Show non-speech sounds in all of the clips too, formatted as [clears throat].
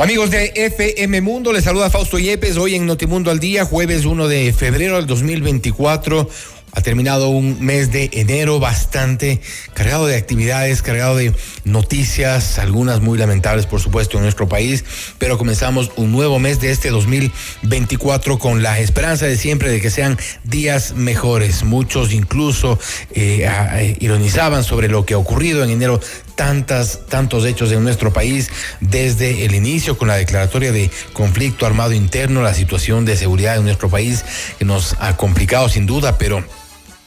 Amigos de FM Mundo, les saluda Fausto Yepes hoy en Notimundo al Día, jueves 1 de febrero del 2024. Ha terminado un mes de enero bastante cargado de actividades, cargado de noticias, algunas muy lamentables por supuesto en nuestro país, pero comenzamos un nuevo mes de este 2024 con la esperanza de siempre de que sean días mejores. Muchos incluso eh, eh, ironizaban sobre lo que ha ocurrido en enero tantas, tantos hechos en nuestro país desde el inicio con la declaratoria de conflicto armado interno, la situación de seguridad en nuestro país que nos ha complicado sin duda, pero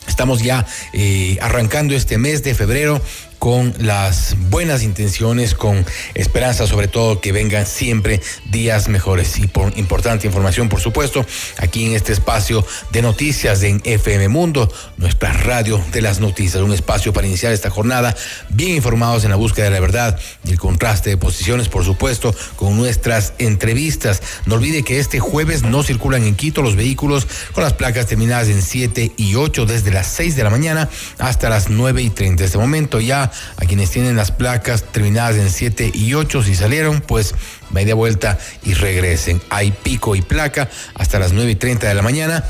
Estamos ya eh, arrancando este mes de febrero con las buenas intenciones, con esperanza sobre todo que vengan siempre días mejores. Y por importante información, por supuesto, aquí en este espacio de noticias en FM Mundo, nuestra radio de las noticias, un espacio para iniciar esta jornada bien informados en la búsqueda de la verdad y el contraste de posiciones, por supuesto, con nuestras entrevistas. No olvide que este jueves no circulan en Quito los vehículos con las placas terminadas en 7 y 8 desde las 6 de la mañana hasta las 9 y 30. Este momento ya a quienes tienen las placas terminadas en 7 y 8, si salieron, pues media vuelta y regresen. Hay pico y placa hasta las 9 y 30 de la mañana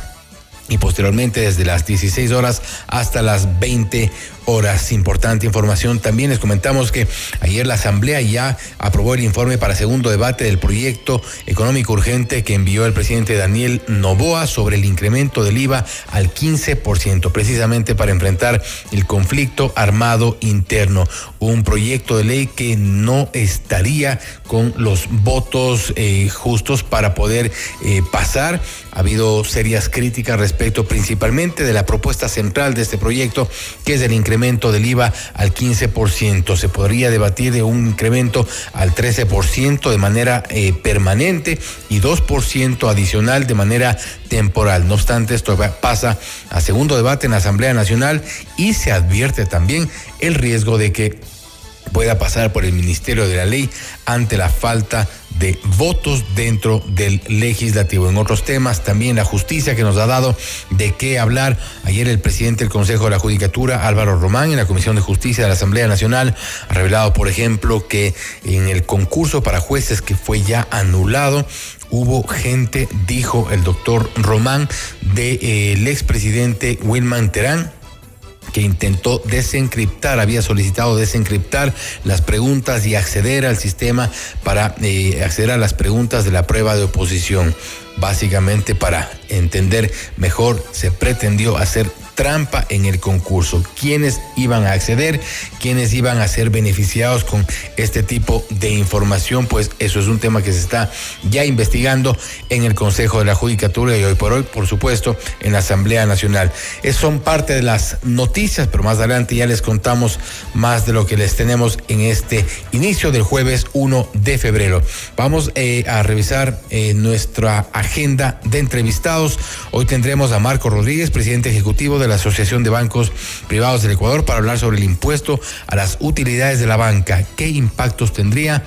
y posteriormente desde las 16 horas hasta las 20 horas. Importante información. También les comentamos que ayer la Asamblea ya aprobó el informe para segundo debate del proyecto económico urgente que envió el presidente Daniel Novoa sobre el incremento del IVA al 15%, precisamente para enfrentar el conflicto armado interno. Un proyecto de ley que no estaría con los votos eh, justos para poder eh, pasar. Ha habido serias críticas respecto principalmente de la propuesta central de este proyecto, que es el incremento incremento del IVA al 15%. Se podría debatir de un incremento al 13% de manera eh, permanente y 2% adicional de manera temporal. No obstante, esto pasa a segundo debate en la Asamblea Nacional y se advierte también el riesgo de que pueda pasar por el Ministerio de la Ley ante la falta de votos dentro del legislativo. En otros temas, también la justicia que nos ha dado de qué hablar. Ayer el presidente del Consejo de la Judicatura, Álvaro Román, en la Comisión de Justicia de la Asamblea Nacional, ha revelado, por ejemplo, que en el concurso para jueces que fue ya anulado, hubo gente, dijo el doctor Román, del de, eh, expresidente Wilman Terán, que intentó desencriptar, había solicitado desencriptar las preguntas y acceder al sistema para eh, acceder a las preguntas de la prueba de oposición. Básicamente para entender mejor se pretendió hacer trampa en el concurso. ¿Quiénes iban a acceder? ¿Quiénes iban a ser beneficiados con este tipo de información? Pues eso es un tema que se está ya investigando en el Consejo de la Judicatura y hoy por hoy, por supuesto, en la Asamblea Nacional. Es, son parte de las noticias, pero más adelante ya les contamos más de lo que les tenemos en este inicio del jueves 1 de febrero. Vamos eh, a revisar eh, nuestra agenda de entrevistados. Hoy tendremos a Marco Rodríguez, presidente ejecutivo de la Asociación de Bancos Privados del Ecuador para hablar sobre el impuesto a las utilidades de la banca. ¿Qué impactos tendría?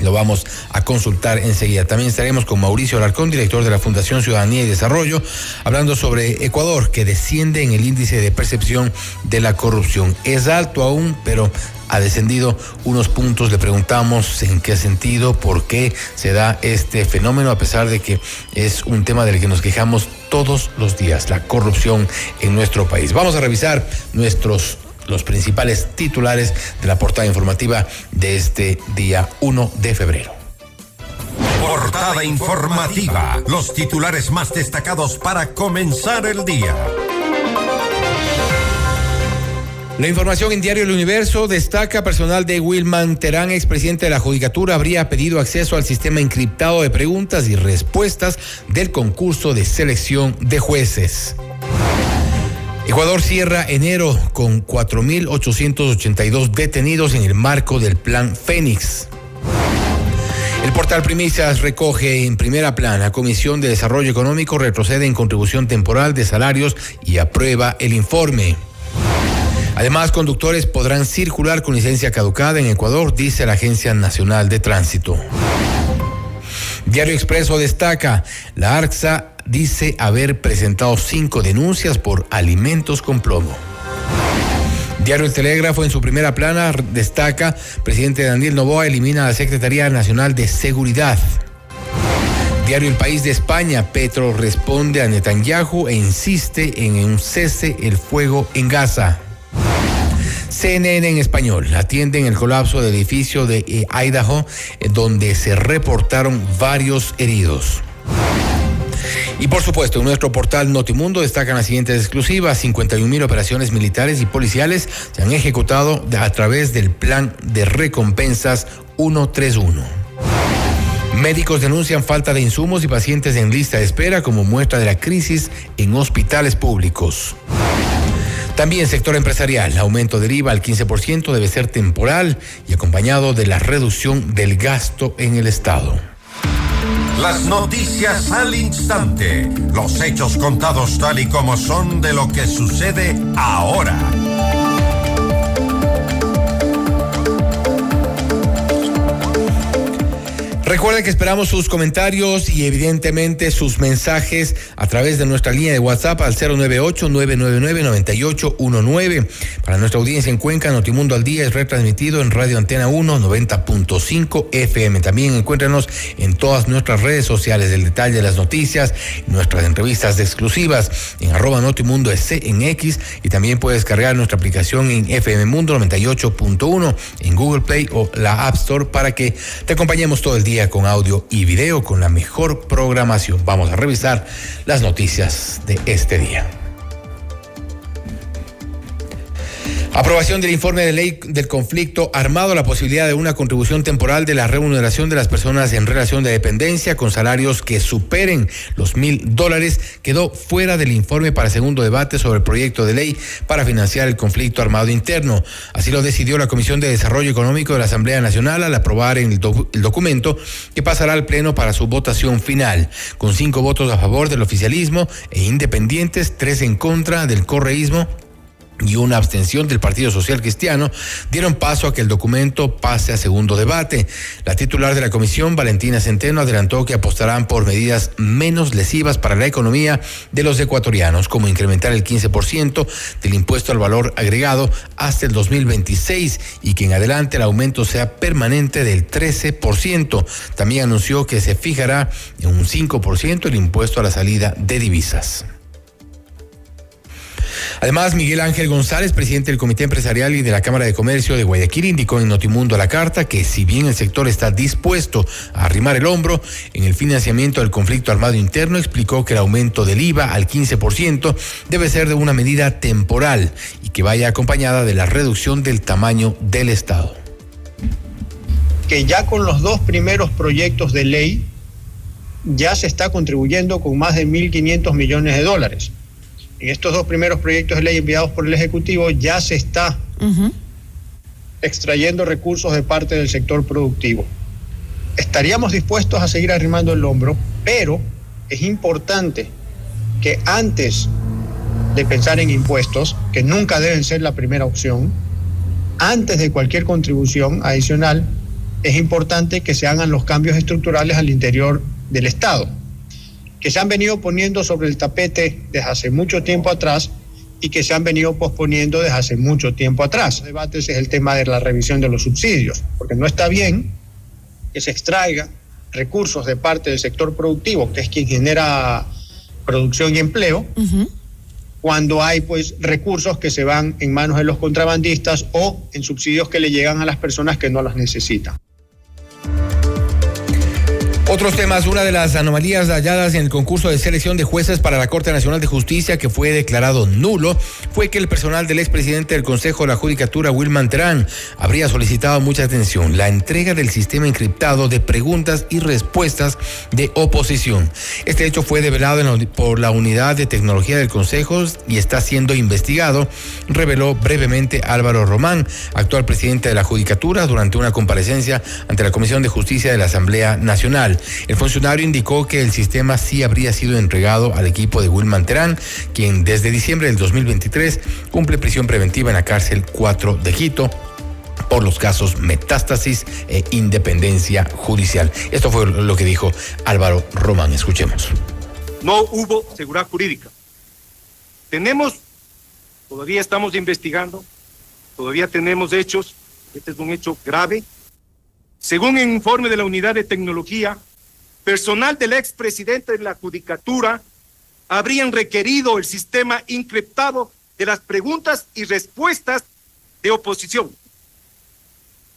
Lo vamos a consultar enseguida. También estaremos con Mauricio Alarcón, director de la Fundación Ciudadanía y Desarrollo, hablando sobre Ecuador, que desciende en el índice de percepción de la corrupción. Es alto aún, pero ha descendido unos puntos. Le preguntamos en qué sentido, por qué se da este fenómeno, a pesar de que es un tema del que nos quejamos todos los días, la corrupción en nuestro país. Vamos a revisar nuestros los principales titulares de la portada informativa de este día 1 de febrero. Portada informativa. Los titulares más destacados para comenzar el día. La información en Diario El Universo destaca personal de Wilman Terán, expresidente de la Judicatura, habría pedido acceso al sistema encriptado de preguntas y respuestas del concurso de selección de jueces. Ecuador cierra enero con 4.882 detenidos en el marco del Plan Fénix. El portal Primicias recoge en primera plana, Comisión de Desarrollo Económico retrocede en contribución temporal de salarios y aprueba el informe. Además, conductores podrán circular con licencia caducada en Ecuador, dice la Agencia Nacional de Tránsito. Diario Expreso destaca, la ARCSA dice haber presentado cinco denuncias por alimentos con plomo. Diario El Telégrafo en su primera plana destaca, presidente Daniel Novoa elimina la Secretaría Nacional de Seguridad. Diario El País de España, Petro responde a Netanyahu e insiste en un cese el fuego en Gaza. CNN en español atienden el colapso del edificio de eh, Idaho, eh, donde se reportaron varios heridos. Y por supuesto, en nuestro portal Notimundo destacan las siguientes exclusivas. 51 mil operaciones militares y policiales se han ejecutado a través del plan de recompensas 131. Médicos denuncian falta de insumos y pacientes en lista de espera como muestra de la crisis en hospitales públicos. También sector empresarial, aumento del IVA al 15% debe ser temporal y acompañado de la reducción del gasto en el Estado. Las noticias al instante. Los hechos contados tal y como son de lo que sucede ahora. Recuerden que esperamos sus comentarios y evidentemente sus mensajes a través de nuestra línea de WhatsApp al 098-999-9819. Para nuestra audiencia en Cuenca, Notimundo al Día es retransmitido en Radio Antena 1 90.5 FM. También encuéntranos en todas nuestras redes sociales el detalle de las noticias, nuestras entrevistas exclusivas en arroba Notimundo en X y también puedes cargar nuestra aplicación en FM Mundo 98.1 en Google Play o la App Store para que te acompañemos todo el día con audio y video con la mejor programación. Vamos a revisar las noticias de este día. Aprobación del informe de ley del conflicto armado, la posibilidad de una contribución temporal de la remuneración de las personas en relación de dependencia con salarios que superen los mil dólares quedó fuera del informe para segundo debate sobre el proyecto de ley para financiar el conflicto armado interno. Así lo decidió la Comisión de Desarrollo Económico de la Asamblea Nacional al aprobar el, el documento que pasará al Pleno para su votación final, con cinco votos a favor del oficialismo e independientes, tres en contra del correísmo y una abstención del Partido Social Cristiano dieron paso a que el documento pase a segundo debate. La titular de la comisión, Valentina Centeno, adelantó que apostarán por medidas menos lesivas para la economía de los ecuatorianos, como incrementar el 15% del impuesto al valor agregado hasta el 2026 y que en adelante el aumento sea permanente del 13%. También anunció que se fijará en un 5% el impuesto a la salida de divisas. Además, Miguel Ángel González, presidente del Comité Empresarial y de la Cámara de Comercio de Guayaquil, indicó en Notimundo a la carta que si bien el sector está dispuesto a arrimar el hombro en el financiamiento del conflicto armado interno, explicó que el aumento del IVA al 15% debe ser de una medida temporal y que vaya acompañada de la reducción del tamaño del Estado. Que ya con los dos primeros proyectos de ley ya se está contribuyendo con más de 1.500 millones de dólares en estos dos primeros proyectos de ley enviados por el Ejecutivo ya se está extrayendo recursos de parte del sector productivo. Estaríamos dispuestos a seguir arrimando el hombro, pero es importante que antes de pensar en impuestos, que nunca deben ser la primera opción, antes de cualquier contribución adicional, es importante que se hagan los cambios estructurales al interior del Estado que se han venido poniendo sobre el tapete desde hace mucho tiempo atrás y que se han venido posponiendo desde hace mucho tiempo atrás. El debate es el tema de la revisión de los subsidios, porque no está bien que se extraiga recursos de parte del sector productivo, que es quien genera producción y empleo, cuando hay pues recursos que se van en manos de los contrabandistas o en subsidios que le llegan a las personas que no las necesitan. Otros temas, una de las anomalías halladas en el concurso de selección de jueces para la Corte Nacional de Justicia que fue declarado nulo fue que el personal del expresidente del Consejo de la Judicatura, Wilman Terán, habría solicitado mucha atención la entrega del sistema encriptado de preguntas y respuestas de oposición. Este hecho fue develado por la unidad de tecnología del Consejo y está siendo investigado, reveló brevemente Álvaro Román, actual presidente de la Judicatura, durante una comparecencia ante la Comisión de Justicia de la Asamblea Nacional. El funcionario indicó que el sistema sí habría sido entregado al equipo de Wilman Terán, quien desde diciembre del 2023 cumple prisión preventiva en la cárcel 4 de Quito por los casos metástasis e independencia judicial. Esto fue lo que dijo Álvaro Román. Escuchemos. No hubo seguridad jurídica. Tenemos, todavía estamos investigando, todavía tenemos hechos, este es un hecho grave, según el informe de la Unidad de Tecnología, personal del expresidente de la Judicatura habrían requerido el sistema encriptado de las preguntas y respuestas de oposición.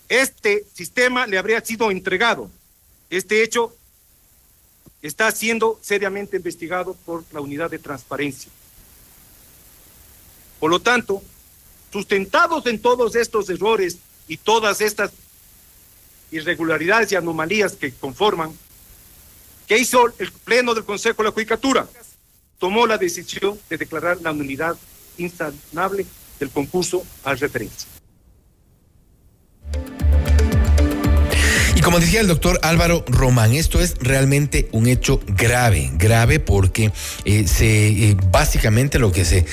Este sistema le habría sido entregado. Este hecho está siendo seriamente investigado por la unidad de transparencia. Por lo tanto, sustentados en todos estos errores y todas estas irregularidades y anomalías que conforman, ¿qué hizo el Pleno del Consejo de la Judicatura? Tomó la decisión de declarar la nulidad insanable del concurso a referencia. Y como decía el doctor Álvaro Román, esto es realmente un hecho grave, grave porque eh, se eh, básicamente lo que se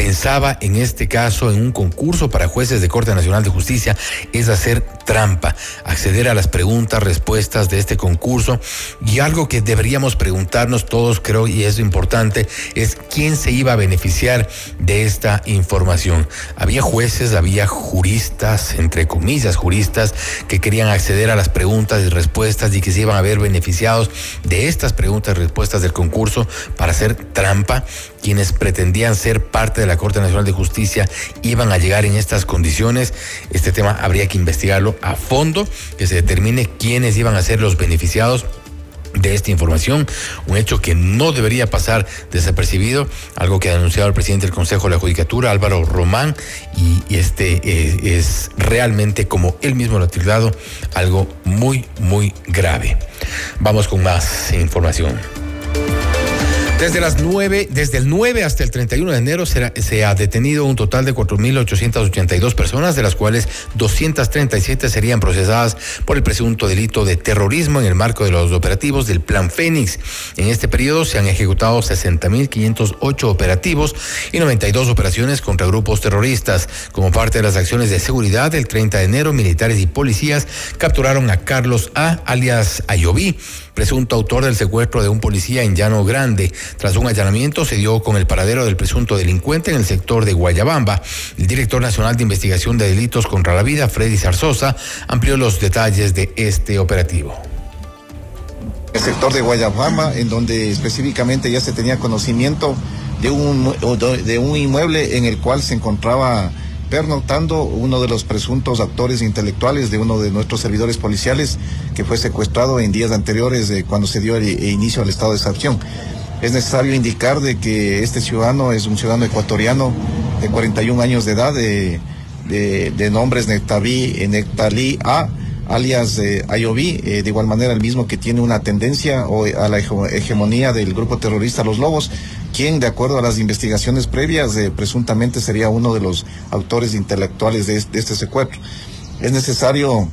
pensaba en este caso en un concurso para jueces de Corte Nacional de Justicia es hacer trampa, acceder a las preguntas, respuestas de este concurso y algo que deberíamos preguntarnos todos, creo, y es importante, es quién se iba a beneficiar de esta información. Había jueces, había juristas, entre comillas, juristas que querían acceder a las preguntas y respuestas y que se iban a ver beneficiados de estas preguntas y respuestas del concurso para hacer trampa quienes pretendían ser parte de la Corte Nacional de Justicia iban a llegar en estas condiciones. Este tema habría que investigarlo a fondo, que se determine quiénes iban a ser los beneficiados de esta información, un hecho que no debería pasar desapercibido, algo que ha anunciado el presidente del Consejo de la Judicatura, Álvaro Román, y, este eh, es realmente, como él mismo lo ha tildado, algo muy, muy grave. Vamos con más información. Desde las 9, desde el 9 hasta el 31 de enero se ha detenido un total de 4.882 personas, de las cuales 237 serían procesadas por el presunto delito de terrorismo en el marco de los operativos del Plan Fénix. En este periodo se han ejecutado 60.508 operativos y 92 operaciones contra grupos terroristas. Como parte de las acciones de seguridad, el 30 de enero, militares y policías capturaron a Carlos A, alias Ayoví, presunto autor del secuestro de un policía en Llano Grande. Tras un allanamiento se dio con el paradero del presunto delincuente en el sector de Guayabamba. El director nacional de investigación de delitos contra la vida, Freddy Zarzosa, amplió los detalles de este operativo el sector de Guayabamba, en donde específicamente ya se tenía conocimiento de un, de un inmueble en el cual se encontraba pernoctando uno de los presuntos actores intelectuales de uno de nuestros servidores policiales que fue secuestrado en días anteriores cuando se dio el, inicio al estado de excepción. Es necesario indicar de que este ciudadano es un ciudadano ecuatoriano de 41 años de edad, de, de, de nombres Nectaví, Nectalí A, alias eh, eh, de igual manera el mismo que tiene una tendencia a la hegemonía del grupo terrorista Los Lobos, quien de acuerdo a las investigaciones previas eh, presuntamente sería uno de los autores intelectuales de, de este secuestro. Es necesario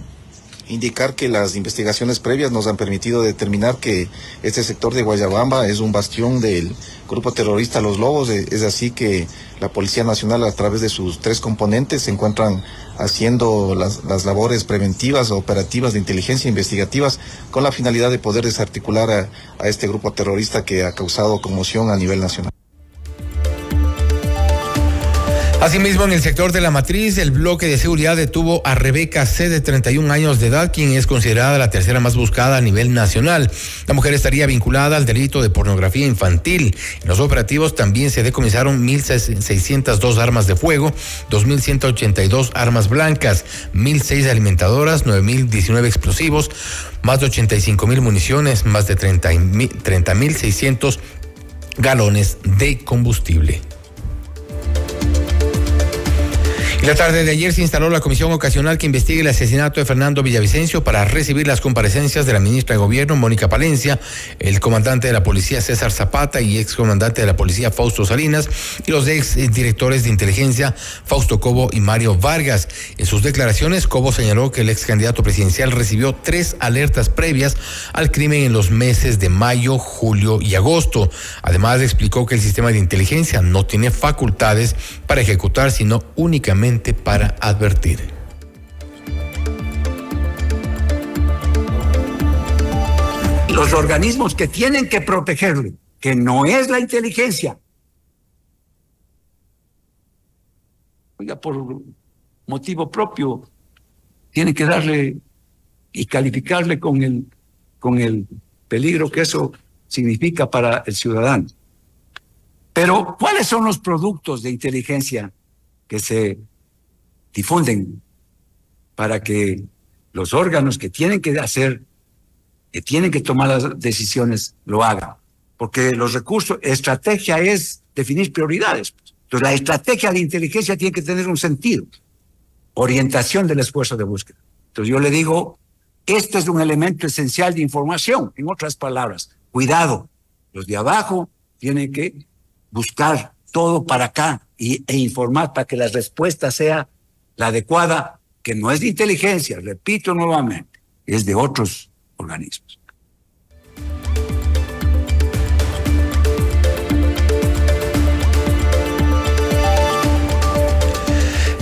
indicar que las investigaciones previas nos han permitido determinar que este sector de Guayabamba es un bastión del grupo terrorista Los Lobos. Eh, es así que la Policía Nacional, a través de sus tres componentes, se encuentran haciendo las, labores preventivas, operativas de inteligencia investigativas, con la finalidad de poder desarticular a este grupo terrorista que ha causado conmoción a nivel nacional. Asimismo, en el sector de la matriz, el bloque de seguridad detuvo a Rebeca C. de 31 años de edad, quien es considerada la tercera más buscada a nivel nacional. La mujer estaría vinculada al delito de pornografía infantil. En los operativos también se decomisaron 1.602 armas de fuego, 2.182 armas blancas, 1.006 alimentadoras, 9.019 explosivos, más de 85.000 municiones, más de 30.600 galones de combustible. La tarde de ayer se instaló la comisión ocasional que investigue el asesinato de Fernando Villavicencio para recibir las comparecencias de la ministra de Gobierno, Mónica Palencia, el comandante de la policía César Zapata y ex comandante de la policía Fausto Salinas y los ex directores de inteligencia Fausto Cobo y Mario Vargas. En sus declaraciones, Cobo señaló que el ex candidato presidencial recibió tres alertas previas al crimen en los meses de mayo, julio y agosto. Además, explicó que el sistema de inteligencia no tiene facultades para ejecutar, sino únicamente para advertir. Los organismos que tienen que protegerle, que no es la inteligencia, oiga, por motivo propio, tiene que darle y calificarle con el, con el peligro que eso significa para el ciudadano. Pero, ¿cuáles son los productos de inteligencia que se difunden para que los órganos que tienen que hacer, que tienen que tomar las decisiones, lo hagan. Porque los recursos, estrategia es definir prioridades. Entonces la estrategia de inteligencia tiene que tener un sentido, orientación del esfuerzo de búsqueda. Entonces yo le digo, este es un elemento esencial de información. En otras palabras, cuidado, los de abajo tienen que buscar todo para acá y, e informar para que la respuesta sea la adecuada, que no es de inteligencia, repito nuevamente, es de otros organismos.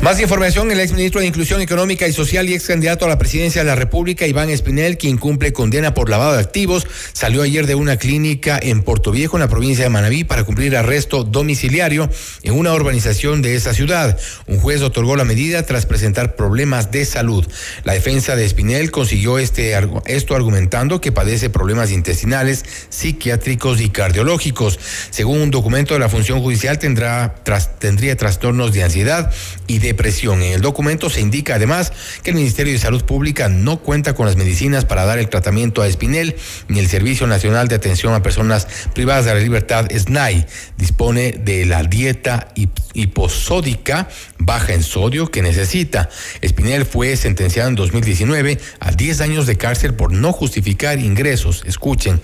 Más información, el exministro de Inclusión Económica y Social y ex candidato a la presidencia de la República, Iván Espinel, quien cumple condena por lavado de activos, salió ayer de una clínica en Puerto Viejo, en la provincia de Manabí, para cumplir arresto domiciliario en una urbanización de esa ciudad. Un juez otorgó la medida tras presentar problemas de salud. La defensa de Espinel consiguió este, esto argumentando que padece problemas intestinales, psiquiátricos y cardiológicos. Según un documento de la función judicial, tendrá, tendría trastornos de ansiedad y de en el documento se indica además que el Ministerio de Salud Pública no cuenta con las medicinas para dar el tratamiento a Espinel, ni el Servicio Nacional de Atención a Personas Privadas de la Libertad, SNAI, dispone de la dieta hiposódica baja en sodio que necesita. Espinel fue sentenciado en 2019 a 10 años de cárcel por no justificar ingresos, escuchen,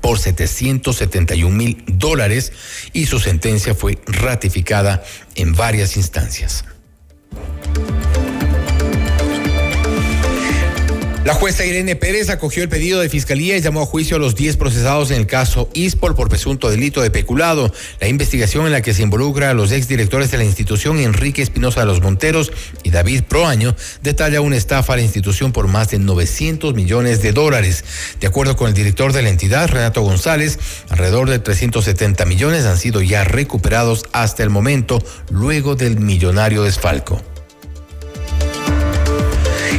por 771 mil dólares y su sentencia fue ratificada en varias instancias. La jueza Irene Pérez acogió el pedido de fiscalía y llamó a juicio a los 10 procesados en el caso ISPOL por presunto delito de peculado. La investigación en la que se involucra a los exdirectores de la institución, Enrique Espinosa de los Monteros y David Proaño, detalla una estafa a la institución por más de 900 millones de dólares. De acuerdo con el director de la entidad, Renato González, alrededor de 370 millones han sido ya recuperados hasta el momento, luego del millonario desfalco.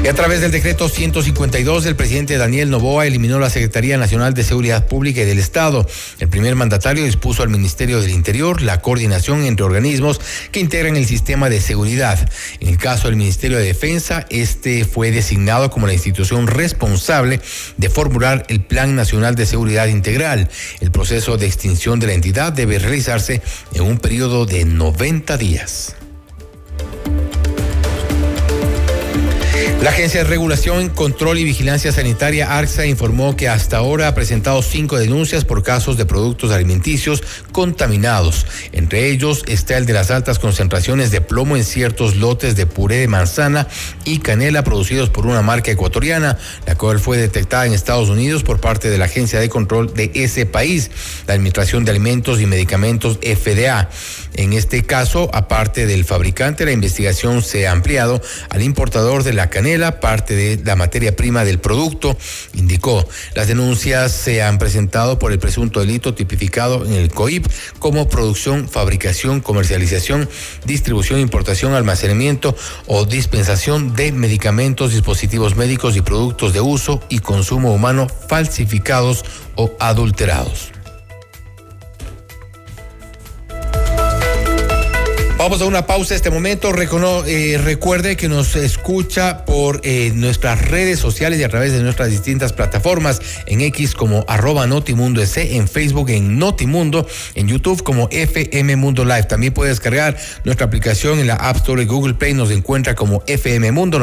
Y a través del decreto 152, el presidente Daniel Novoa eliminó la Secretaría Nacional de Seguridad Pública y del Estado. El primer mandatario dispuso al Ministerio del Interior la coordinación entre organismos que integran el sistema de seguridad. En el caso del Ministerio de Defensa, este fue designado como la institución responsable de formular el Plan Nacional de Seguridad Integral. El proceso de extinción de la entidad debe realizarse en un periodo de 90 días. La Agencia de Regulación, Control y Vigilancia Sanitaria, ARCSA, informó que hasta ahora ha presentado cinco denuncias por casos de productos alimenticios contaminados. Entre ellos está el de las altas concentraciones de plomo en ciertos lotes de puré de manzana y canela producidos por una marca ecuatoriana, la cual fue detectada en Estados Unidos por parte de la Agencia de Control de ese país, la Administración de Alimentos y Medicamentos FDA. En este caso, aparte del fabricante, la investigación se ha ampliado al importador de la canela canela, parte de la materia prima del producto, indicó. Las denuncias se han presentado por el presunto delito tipificado en el COIP como producción, fabricación, comercialización, distribución, importación, almacenamiento o dispensación de medicamentos, dispositivos médicos y productos de uso y consumo humano falsificados o adulterados. Vamos a una pausa este momento. Eh, recuerde que nos escucha por eh, nuestras redes sociales y a través de nuestras distintas plataformas en X como arroba Notimundo en Facebook en Notimundo, en YouTube como FM Mundo Live. También puede descargar nuestra aplicación en la App Store de Google Play. Nos encuentra como FM Mundo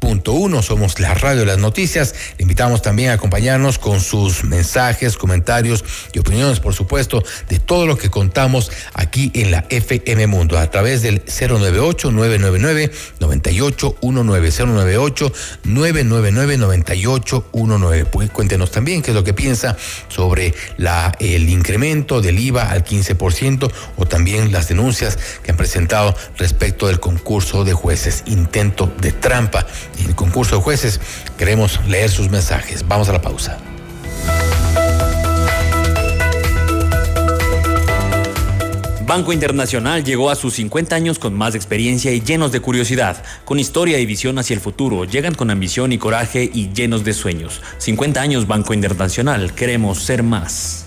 98.1. Somos la radio de las noticias. Le invitamos también a acompañarnos con sus mensajes, comentarios y opiniones, por supuesto, de todo lo que contamos aquí en la FM Mundo a través del 098-999-9819. 098-999-9819. Pues cuéntenos también qué es lo que piensa sobre la, el incremento del IVA al 15% o también las denuncias que han presentado respecto del concurso de jueces. Intento de trampa en el concurso de jueces. Queremos leer sus mensajes. Vamos a la pausa. Banco Internacional llegó a sus 50 años con más experiencia y llenos de curiosidad, con historia y visión hacia el futuro, llegan con ambición y coraje y llenos de sueños. 50 años Banco Internacional, queremos ser más.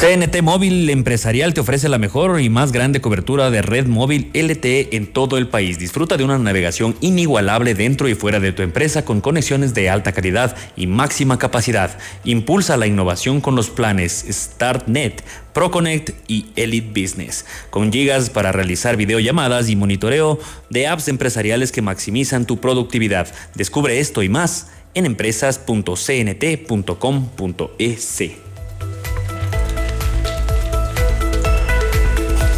CNT Móvil Empresarial te ofrece la mejor y más grande cobertura de red móvil LTE en todo el país. Disfruta de una navegación inigualable dentro y fuera de tu empresa con conexiones de alta calidad y máxima capacidad. Impulsa la innovación con los planes StartNet, ProConnect y Elite Business, con gigas para realizar videollamadas y monitoreo de apps empresariales que maximizan tu productividad. Descubre esto y más en empresas.cnt.com.es.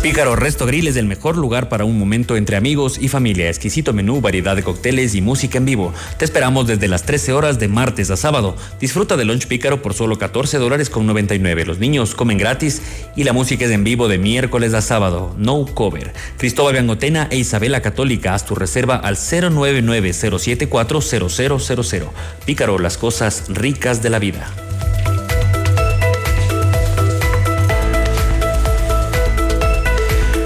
Pícaro Resto Grill es el mejor lugar para un momento entre amigos y familia. Exquisito menú, variedad de cócteles y música en vivo. Te esperamos desde las 13 horas de martes a sábado. Disfruta del lunch Pícaro por solo 14 dólares con 99. Los niños comen gratis y la música es en vivo de miércoles a sábado. No cover. Cristóbal Gangotena e Isabela Católica. Haz tu reserva al 099 074 0000. Pícaro, las cosas ricas de la vida.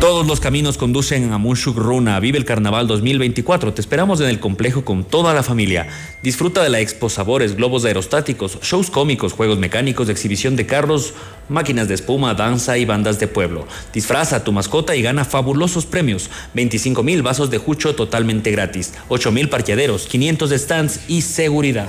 Todos los caminos conducen a Munshuk Runa. Vive el Carnaval 2024. Te esperamos en el complejo con toda la familia. Disfruta de la Expo Sabores, globos aerostáticos, shows cómicos, juegos mecánicos, exhibición de carros, máquinas de espuma, danza y bandas de pueblo. Disfraza a tu mascota y gana fabulosos premios. 25 mil vasos de jucho totalmente gratis. 8 mil parqueaderos, 500 stands y seguridad.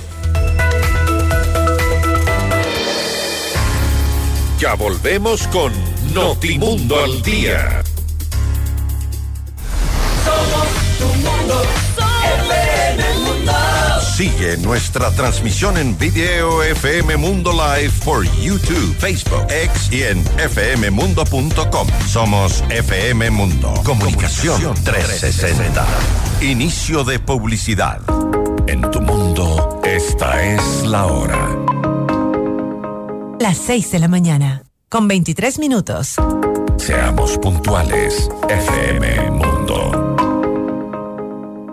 Ya volvemos con Notimundo al Día. Somos tu mundo, mundo. Sigue nuestra transmisión en video FM Mundo Live por YouTube, Facebook, X y en fmmundo.com. Somos FM Mundo. Comunicación 360. Inicio de publicidad. En tu mundo, esta es la hora las 6 de la mañana, con 23 minutos. Seamos puntuales, FM Mundo.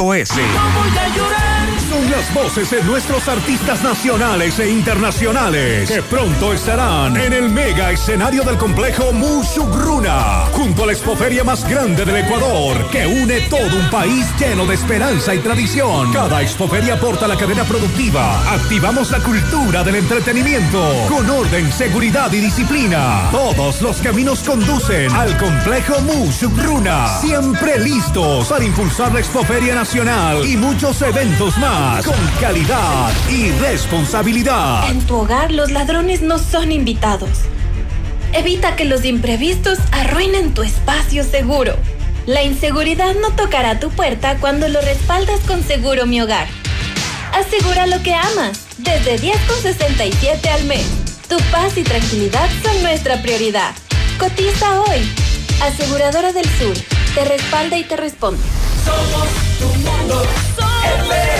empresas.cnt.com.es. Las voces de nuestros artistas nacionales e internacionales que pronto estarán en el mega escenario del complejo Mushugruna, junto a la expoferia más grande del Ecuador, que une todo un país lleno de esperanza y tradición. Cada expoferia aporta la cadena productiva. Activamos la cultura del entretenimiento con orden, seguridad y disciplina. Todos los caminos conducen al complejo Mushugruna, siempre listos para impulsar la expoferia nacional y muchos eventos más con calidad y responsabilidad. En tu hogar los ladrones no son invitados. Evita que los imprevistos arruinen tu espacio seguro. La inseguridad no tocará tu puerta cuando lo respaldas con Seguro Mi Hogar. Asegura lo que amas desde 10,67 al mes. Tu paz y tranquilidad son nuestra prioridad. Cotiza hoy. Aseguradora del Sur. Te respalda y te responde. Somos tu mundo. Mundo.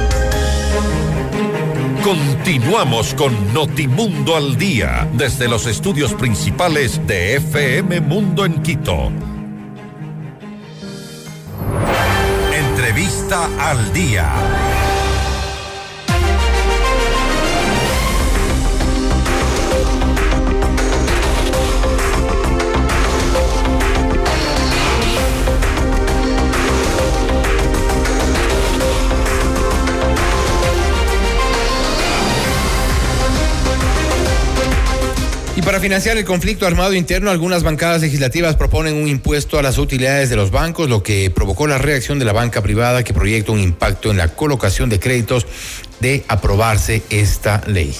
Continuamos con Notimundo al Día, desde los estudios principales de FM Mundo en Quito. Entrevista al Día. Y para financiar el conflicto armado interno, algunas bancadas legislativas proponen un impuesto a las utilidades de los bancos, lo que provocó la reacción de la banca privada que proyecta un impacto en la colocación de créditos de aprobarse esta ley.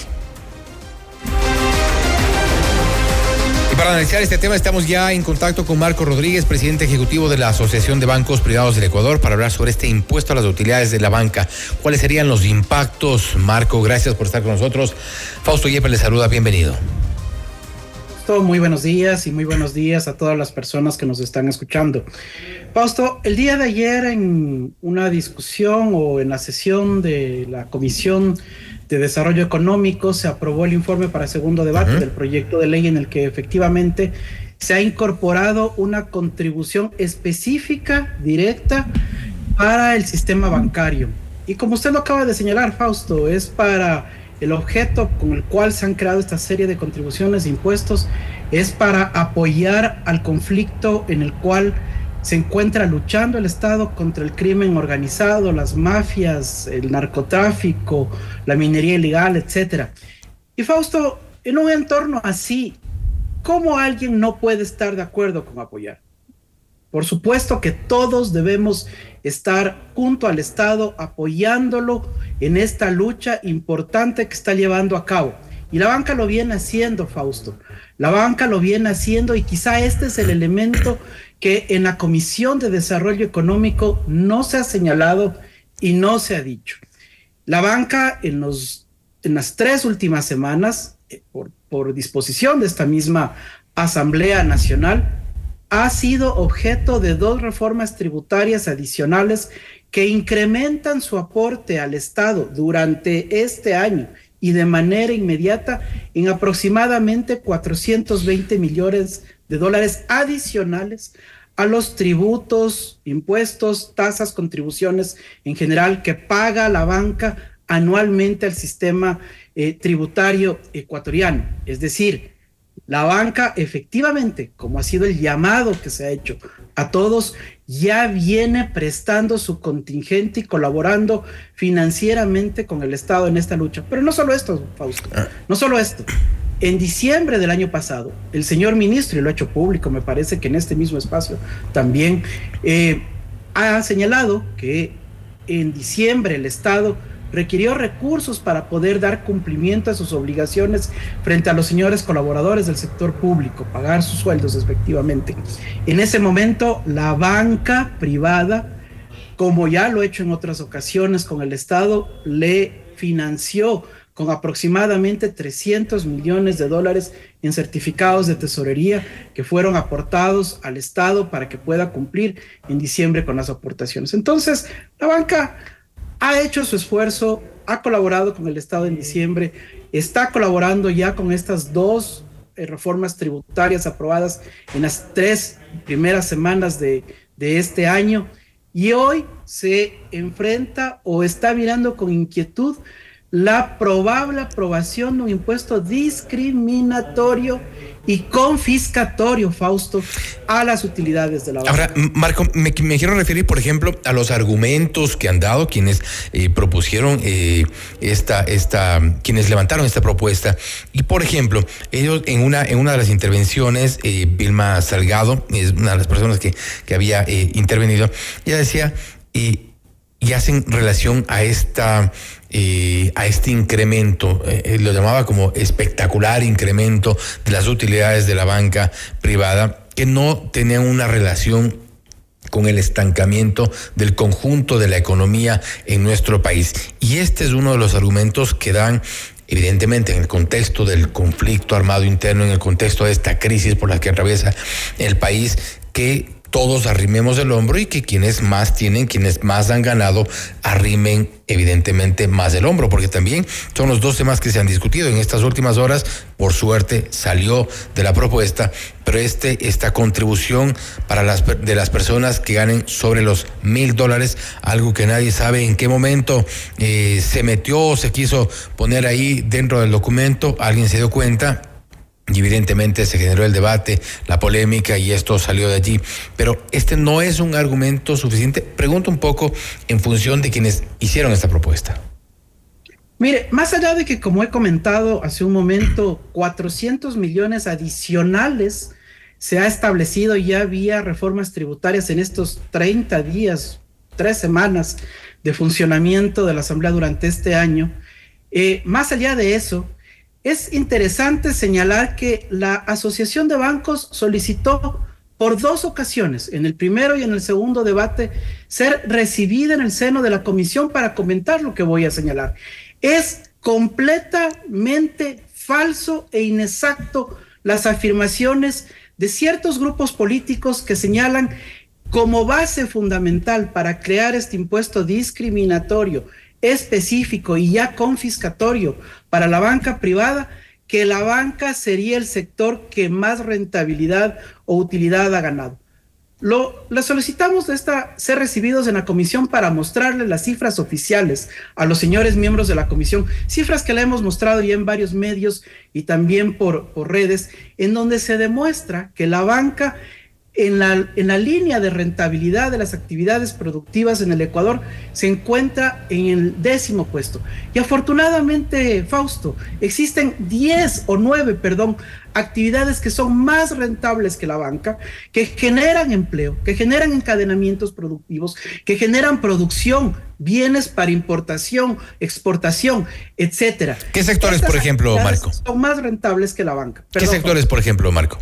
Y para analizar este tema estamos ya en contacto con Marco Rodríguez, presidente ejecutivo de la Asociación de Bancos Privados del Ecuador, para hablar sobre este impuesto a las utilidades de la banca. ¿Cuáles serían los impactos? Marco, gracias por estar con nosotros. Fausto Yepes le saluda, bienvenido. Muy buenos días y muy buenos días a todas las personas que nos están escuchando. Fausto, el día de ayer en una discusión o en la sesión de la Comisión de Desarrollo Económico se aprobó el informe para segundo debate uh -huh. del proyecto de ley en el que efectivamente se ha incorporado una contribución específica, directa, para el sistema bancario. Y como usted lo acaba de señalar, Fausto, es para el objeto con el cual se han creado esta serie de contribuciones e impuestos es para apoyar al conflicto en el cual se encuentra luchando el Estado contra el crimen organizado, las mafias, el narcotráfico, la minería ilegal, etc. Y Fausto, en un entorno así, ¿cómo alguien no puede estar de acuerdo con apoyar? Por supuesto que todos debemos estar junto al Estado apoyándolo en esta lucha importante que está llevando a cabo. Y la banca lo viene haciendo, Fausto. La banca lo viene haciendo y quizá este es el elemento que en la Comisión de Desarrollo Económico no se ha señalado y no se ha dicho. La banca en los en las tres últimas semanas, eh, por, por disposición de esta misma Asamblea Nacional, ha sido objeto de dos reformas tributarias adicionales que incrementan su aporte al Estado durante este año y de manera inmediata en aproximadamente 420 millones de dólares adicionales a los tributos, impuestos, tasas, contribuciones en general que paga la banca anualmente al sistema eh, tributario ecuatoriano. Es decir, la banca efectivamente, como ha sido el llamado que se ha hecho a todos, ya viene prestando su contingente y colaborando financieramente con el Estado en esta lucha. Pero no solo esto, Fausto, ah. no solo esto. En diciembre del año pasado, el señor ministro, y lo ha hecho público, me parece que en este mismo espacio también, eh, ha señalado que en diciembre el Estado requirió recursos para poder dar cumplimiento a sus obligaciones frente a los señores colaboradores del sector público, pagar sus sueldos efectivamente. En ese momento, la banca privada, como ya lo he hecho en otras ocasiones con el Estado, le financió con aproximadamente 300 millones de dólares en certificados de tesorería que fueron aportados al Estado para que pueda cumplir en diciembre con las aportaciones. Entonces, la banca ha hecho su esfuerzo, ha colaborado con el Estado en diciembre, está colaborando ya con estas dos eh, reformas tributarias aprobadas en las tres primeras semanas de, de este año. Y hoy se enfrenta o está mirando con inquietud la probable aprobación de un impuesto discriminatorio y confiscatorio, Fausto, a las utilidades de la banca. Ahora, Marco, me, quiero referir, por ejemplo, a los argumentos que han dado quienes eh, propusieron eh, esta, esta, quienes levantaron esta propuesta. Y, por ejemplo, ellos en una, en una de las intervenciones, eh, Vilma Salgado, es una de las personas que, que había intervenido, ella decía, y hacen relación a esta eh, a este incremento, eh, eh, lo llamaba como espectacular incremento de las utilidades de la banca privada, que no tenían una relación con el estancamiento del conjunto de la economía en nuestro país. Y este es uno de los argumentos que dan evidentemente en el contexto del conflicto armado interno, en el contexto de esta crisis por la que atraviesa el país, que todos arrimemos el hombro y que quienes más tienen, quienes más han ganado, arrimen evidentemente más el hombro, porque también son los dos temas que se han discutido en estas últimas horas. Por suerte salió de la propuesta, pero este, esta contribución para las de las personas que ganen sobre los mil dólares, algo que nadie sabe en qué momento eh, se metió o se quiso poner ahí dentro del documento, alguien se dio cuenta y evidentemente se generó el debate, la polémica y esto salió de allí. Pero este no es un argumento suficiente. Pregunto un poco en función de quienes hicieron esta propuesta. Mire, más allá de que, como he comentado hace un momento, [clears throat] 400 millones adicionales se ha establecido ya vía reformas tributarias en estos 30 días, tres semanas de funcionamiento de la Asamblea durante este año. Eh, más allá de eso, es interesante señalar que la Asociación de Bancos solicitó por dos ocasiones, en el primero y en el segundo debate, ser recibida en el seno de la comisión para comentar lo que voy a señalar. Es completamente falso e inexacto las afirmaciones de ciertos grupos políticos que señalan como base fundamental para crear este impuesto discriminatorio específico y ya confiscatorio para la banca privada, que la banca sería el sector que más rentabilidad o utilidad ha ganado. Lo, le solicitamos de esta, ser recibidos en la comisión para mostrarle las cifras oficiales a los señores miembros de la comisión, cifras que le hemos mostrado ya en varios medios y también por redes, en donde se demuestra que la banca en la, en la línea de rentabilidad de las actividades productivas en el Ecuador se encuentra en el décimo puesto. Y afortunadamente, Fausto, existen 10 o 9, perdón, actividades que son más rentables que la banca, que generan empleo, que generan encadenamientos productivos, que generan producción, bienes para importación, exportación, etcétera. ¿Qué sectores, por ejemplo, Marco? Son más rentables que la banca. ¿Qué sectores, por ejemplo, Marco?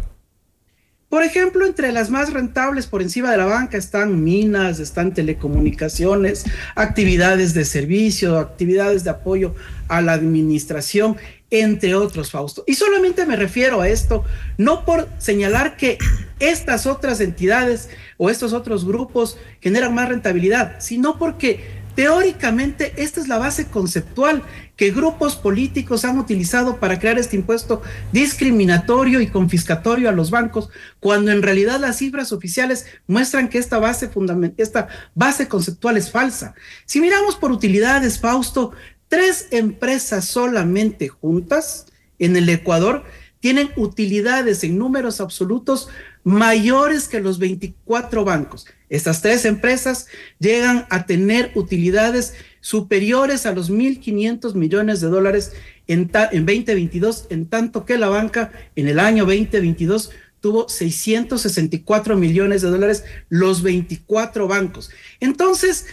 Por ejemplo, entre las más rentables por encima de la banca están minas, están telecomunicaciones, actividades de servicio, actividades de apoyo a la administración, entre otros, Fausto. Y solamente me refiero a esto, no por señalar que estas otras entidades o estos otros grupos generan más rentabilidad, sino porque Teóricamente, esta es la base conceptual que grupos políticos han utilizado para crear este impuesto discriminatorio y confiscatorio a los bancos, cuando en realidad las cifras oficiales muestran que esta base, esta base conceptual es falsa. Si miramos por utilidades, Fausto, tres empresas solamente juntas en el Ecuador tienen utilidades en números absolutos mayores que los 24 bancos. Estas tres empresas llegan a tener utilidades superiores a los 1.500 millones de dólares en, en 2022, en tanto que la banca en el año 2022 tuvo 664 millones de dólares los 24 bancos. Entonces,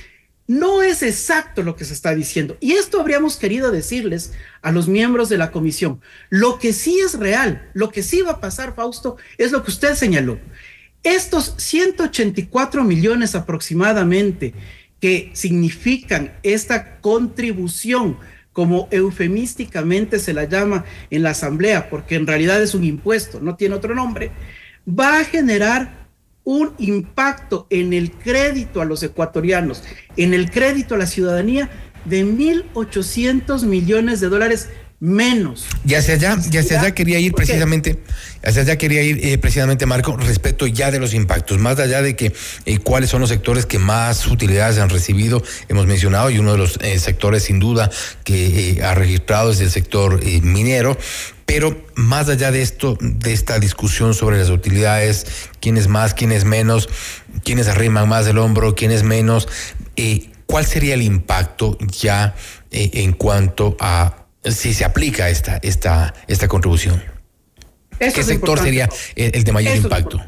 no es exacto lo que se está diciendo. Y esto habríamos querido decirles a los miembros de la comisión. Lo que sí es real, lo que sí va a pasar, Fausto, es lo que usted señaló. Estos 184 millones aproximadamente que significan esta contribución, como eufemísticamente se la llama en la Asamblea, porque en realidad es un impuesto, no tiene otro nombre, va a generar un impacto en el crédito a los ecuatorianos, en el crédito a la ciudadanía de 1.800 millones de dólares menos. Y hacia allá, ya hacia allá quería ir precisamente, hacia allá quería ir eh, precisamente, Marco, respecto ya de los impactos, más allá de que eh, cuáles son los sectores que más utilidades han recibido, hemos mencionado, y uno de los eh, sectores sin duda que ha registrado es el sector minero, pero más allá de esto, de esta discusión sobre las utilidades, quién es más, quién es menos, quiénes arriman más el hombro, quién es menos, eh, ¿cuál sería el impacto ya eh, en cuanto a si se aplica esta, esta, esta contribución? ¿Qué sector sería el, de mayor impacto?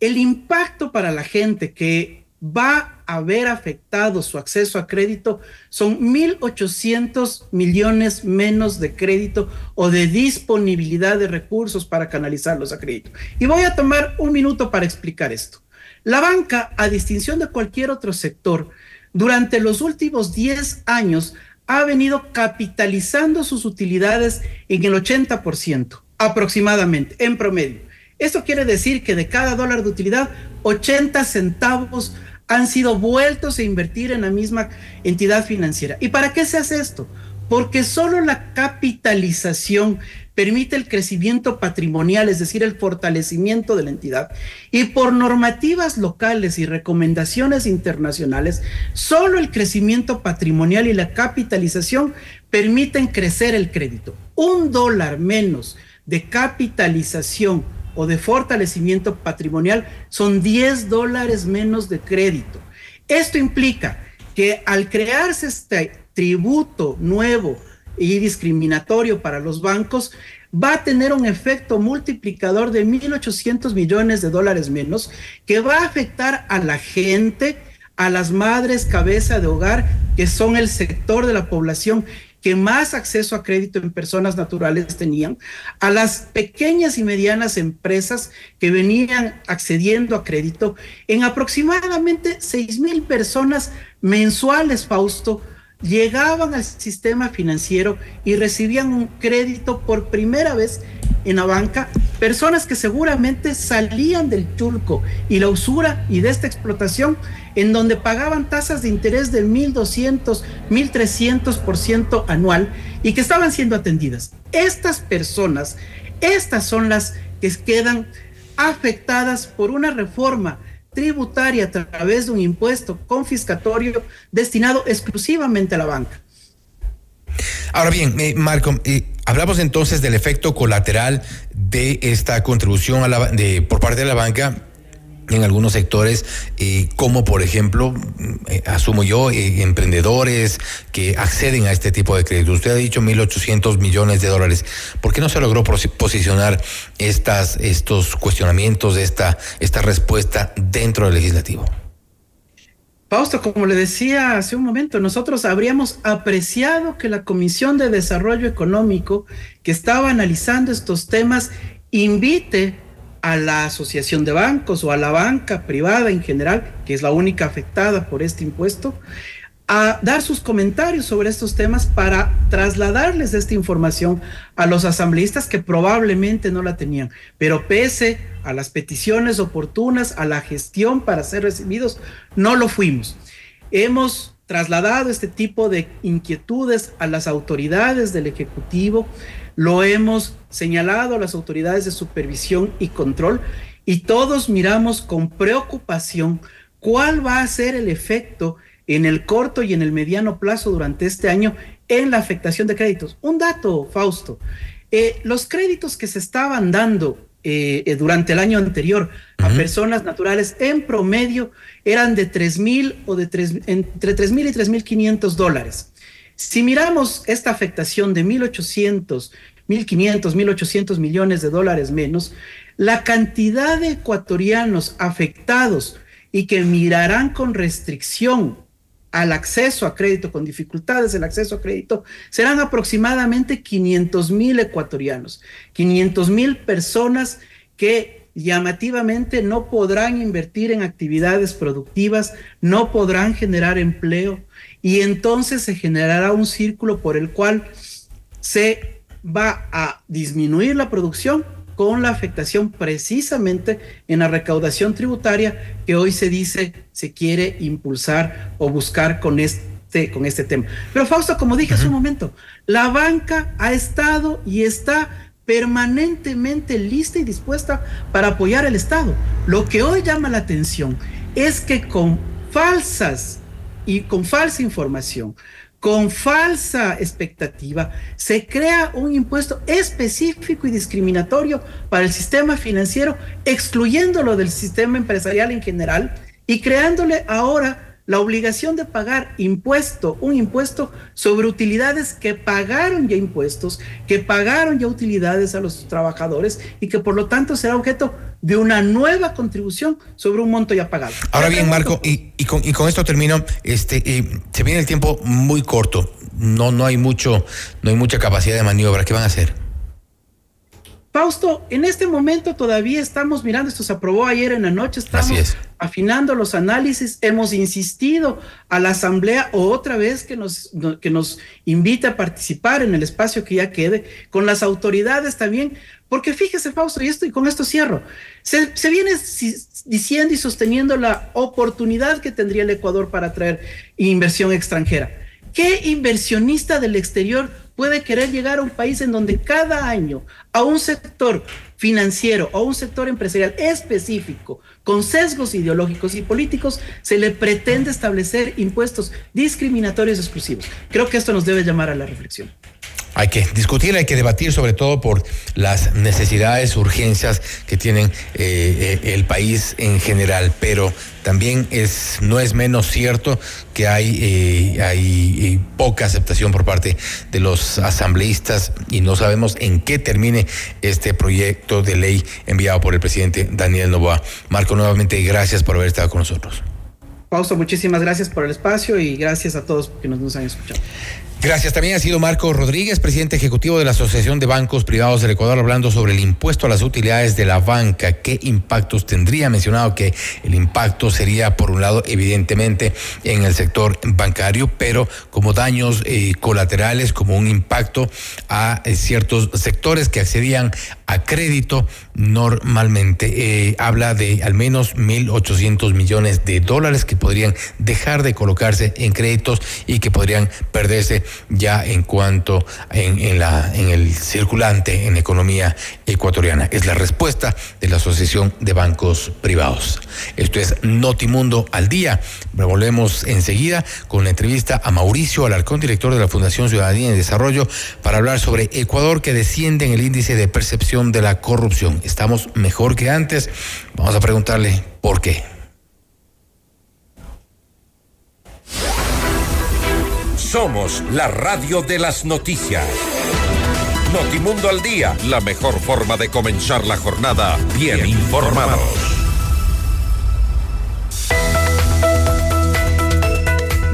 El impacto para la gente que va a haber afectado su acceso a crédito son 1.800 millones menos de crédito o de disponibilidad de recursos para canalizarlos a crédito. Y voy a tomar un minuto para explicar esto. La banca, a distinción de cualquier otro sector, durante los últimos 10 años ha venido capitalizando sus utilidades en el 80% aproximadamente, en promedio. Esto quiere decir que de cada dólar de utilidad, 80 centavos han sido vueltos a invertir en la misma entidad financiera. ¿Y para qué se hace esto? Porque solo la capitalización permite el crecimiento patrimonial, es decir, el fortalecimiento de la entidad. Y por normativas locales y recomendaciones internacionales, solo el crecimiento patrimonial y la capitalización permiten crecer el crédito. Un dólar menos de capitalización o de fortalecimiento patrimonial son 10 dólares menos de crédito. Esto implica que al crearse este tributo nuevo y discriminatorio para los bancos, va a tener un efecto multiplicador de 1.800 millones de dólares menos, que va a afectar a la gente, a las madres cabeza de hogar, que son el sector de la población que más acceso a crédito en personas naturales tenían, a las pequeñas y medianas empresas que venían accediendo a crédito, en aproximadamente 6 mil personas mensuales, Fausto, llegaban al sistema financiero y recibían un crédito por primera vez en la banca, personas que seguramente salían del chulco y la usura y de esta explotación en donde pagaban tasas de interés del 1.200, 1.300% anual y que estaban siendo atendidas. Estas personas, estas son las que quedan afectadas por una reforma tributaria a través de un impuesto confiscatorio destinado exclusivamente a la banca. Ahora bien, eh, Marco, eh, hablamos entonces del efecto colateral de esta contribución de, por parte de la banca en algunos sectores, eh, como por ejemplo, eh, asumo yo, eh, emprendedores que acceden a este tipo de crédito. Usted ha dicho 1.800 millones de dólares. ¿Por qué no se logró posicionar estas, estos cuestionamientos, esta, esta respuesta dentro del legislativo? Fausto, como le decía hace un momento, nosotros habríamos apreciado que la Comisión de Desarrollo Económico que estaba analizando estos temas invite a la asociación de bancos o a la banca privada en general, que es la única afectada por este impuesto, a dar sus comentarios sobre estos temas para trasladarles esta información a los asambleístas que probablemente no la tenían. Pero pese a las peticiones oportunas, a la gestión para ser recibidos, no lo fuimos. Hemos trasladado este tipo de inquietudes a las autoridades del Ejecutivo, lo hemos señalado a las autoridades de supervisión y control y todos miramos con preocupación cuál va a ser el efecto en el corto y en el mediano plazo durante este año en la afectación de créditos. Un dato, Fausto. Eh, los créditos que se estaban dando eh, eh, durante el año anterior a personas naturales en promedio eran de 3 mil o de 3, entre 3 mil y 3 mil 500 dólares. Si miramos esta afectación de 1.800, 1.500, 1.800 millones de dólares menos, la cantidad de ecuatorianos afectados y que mirarán con restricción al acceso a crédito, con dificultades el acceso a crédito, serán aproximadamente 500 mil ecuatorianos, 500 mil personas que llamativamente no podrán invertir en actividades productivas, no podrán generar empleo y entonces se generará un círculo por el cual se va a disminuir la producción con la afectación precisamente en la recaudación tributaria que hoy se dice se quiere impulsar o buscar con este, con este tema. Pero Fausto, como dije hace un momento, la banca ha estado y está permanentemente lista y dispuesta para apoyar al Estado. Lo que hoy llama la atención es que con falsas y con falsa información, con falsa expectativa, se crea un impuesto específico y discriminatorio para el sistema financiero, excluyéndolo del sistema empresarial en general y creándole ahora la obligación de pagar impuesto, un impuesto sobre utilidades que pagaron ya impuestos, que pagaron ya utilidades a los trabajadores y que por lo tanto será objeto de una nueva contribución sobre un monto ya pagado. Ahora bien, Marco, y, con, esto termino, este, eh, se viene el tiempo muy corto, no, no hay mucho, no hay mucha capacidad de maniobra, ¿qué van a hacer? Fausto, en este momento todavía estamos mirando, esto se aprobó ayer en la noche, estamos afinando los análisis, hemos insistido a la Asamblea otra vez que nos, que nos invite a participar en el espacio que ya quede, con las autoridades también, porque fíjese Fausto, y, esto, y con esto cierro, se, se viene diciendo y sosteniendo la oportunidad que tendría el Ecuador para traer inversión extranjera. ¿Qué inversionista del exterior puede querer llegar a un país en donde cada año a un sector financiero o a un sector empresarial específico con sesgos ideológicos y políticos se le pretende establecer impuestos discriminatorios exclusivos? Creo que esto nos debe llamar a la reflexión hay que discutir, hay que debatir sobre todo por las necesidades, urgencias que tienen eh, eh, el país en general, pero también es no es menos cierto que hay eh, hay poca aceptación por parte de los asambleístas y no sabemos en qué termine este proyecto de ley enviado por el presidente Daniel Novoa. Marco, nuevamente gracias por haber estado con nosotros. Fausto, muchísimas gracias por el espacio y gracias a todos que nos, nos han escuchado. Gracias. También ha sido Marco Rodríguez, presidente ejecutivo de la Asociación de Bancos Privados del Ecuador, hablando sobre el impuesto a las utilidades de la banca. ¿Qué impactos tendría? Mencionado que el impacto sería, por un lado, evidentemente en el sector bancario, pero como daños eh, colaterales, como un impacto a eh, ciertos sectores que accedían a crédito normalmente. Eh, habla de al menos 1.800 millones de dólares que podrían dejar de colocarse en créditos y que podrían perderse ya en cuanto en, la, en el circulante en economía ecuatoriana. Es la respuesta de la Asociación de Bancos Privados. Esto es Notimundo al día. Volvemos enseguida con la entrevista a Mauricio Alarcón, director de la Fundación Ciudadanía y Desarrollo, para hablar sobre Ecuador que desciende en el índice de percepción de la corrupción. Estamos mejor que antes. Vamos a preguntarle por qué. Somos la radio de las noticias. Notimundo al día, la mejor forma de comenzar la jornada bien informados.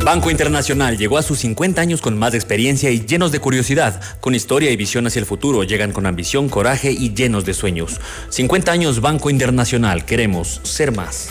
Banco Internacional llegó a sus 50 años con más experiencia y llenos de curiosidad, con historia y visión hacia el futuro, llegan con ambición, coraje y llenos de sueños. 50 años Banco Internacional, queremos ser más.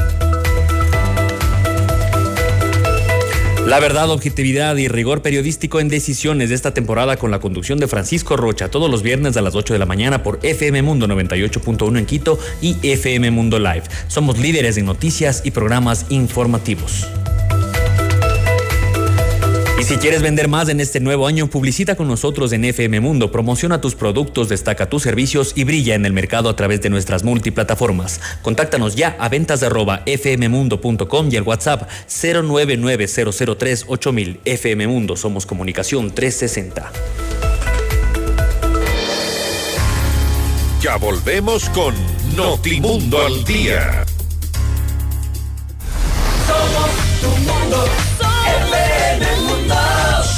La verdad, objetividad y rigor periodístico en decisiones de esta temporada con la conducción de Francisco Rocha todos los viernes a las 8 de la mañana por FM Mundo 98.1 en Quito y FM Mundo Live. Somos líderes en noticias y programas informativos. Y si quieres vender más en este nuevo año, publicita con nosotros en FM Mundo, promociona tus productos, destaca tus servicios y brilla en el mercado a través de nuestras multiplataformas. Contáctanos ya a ventas fmmundo.com y el WhatsApp 099-003-8000. FM Mundo, somos comunicación 360. Ya volvemos con Notimundo al Día. Somos tu mundo.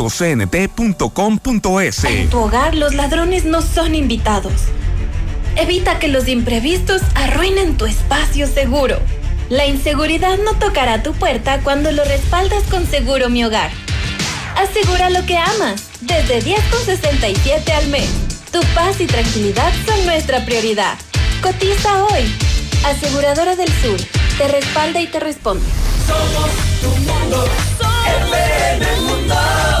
empresas.cnt.com.es. En tu hogar los ladrones no son invitados. Evita que los imprevistos arruinen tu espacio seguro. La inseguridad no tocará tu puerta cuando lo respaldas con Seguro Mi Hogar. Asegura lo que amas, desde 10,67 al mes. Tu paz y tranquilidad son nuestra prioridad. Cotiza hoy. Aseguradora del Sur, te respalda y te responde. Somos tu mundo. FM Mundo.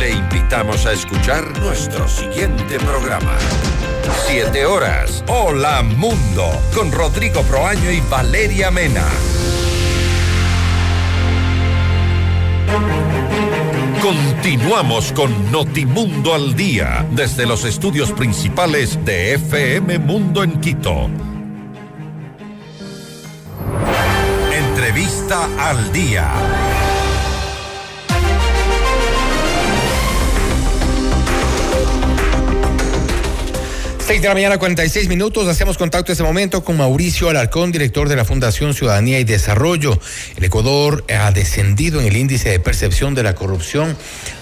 Le invitamos a escuchar nuestro siguiente programa. Siete horas. Hola Mundo. Con Rodrigo Proaño y Valeria Mena. Continuamos con Notimundo al Día. Desde los estudios principales de FM Mundo en Quito. Entrevista al Día. 6 de la mañana, 46 minutos. Hacemos contacto en este momento con Mauricio Alarcón, director de la Fundación Ciudadanía y Desarrollo. El Ecuador ha descendido en el índice de percepción de la corrupción.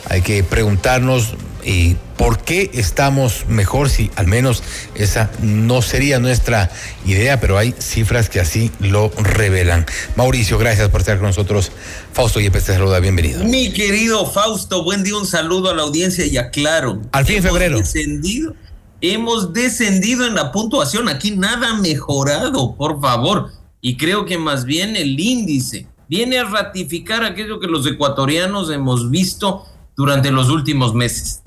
Hay que preguntarnos y por qué estamos mejor si al menos esa no sería nuestra idea, pero hay cifras que así lo revelan. Mauricio, gracias por estar con nosotros. Fausto Yepes te saluda, bienvenido. Mi querido Fausto, buen día, un saludo a la audiencia y aclaro. Al fin de febrero. Descendido hemos descendido en la puntuación. Aquí nada mejorado, por favor. Y creo que más bien el índice viene a ratificar aquello que los ecuatorianos hemos visto durante los últimos meses,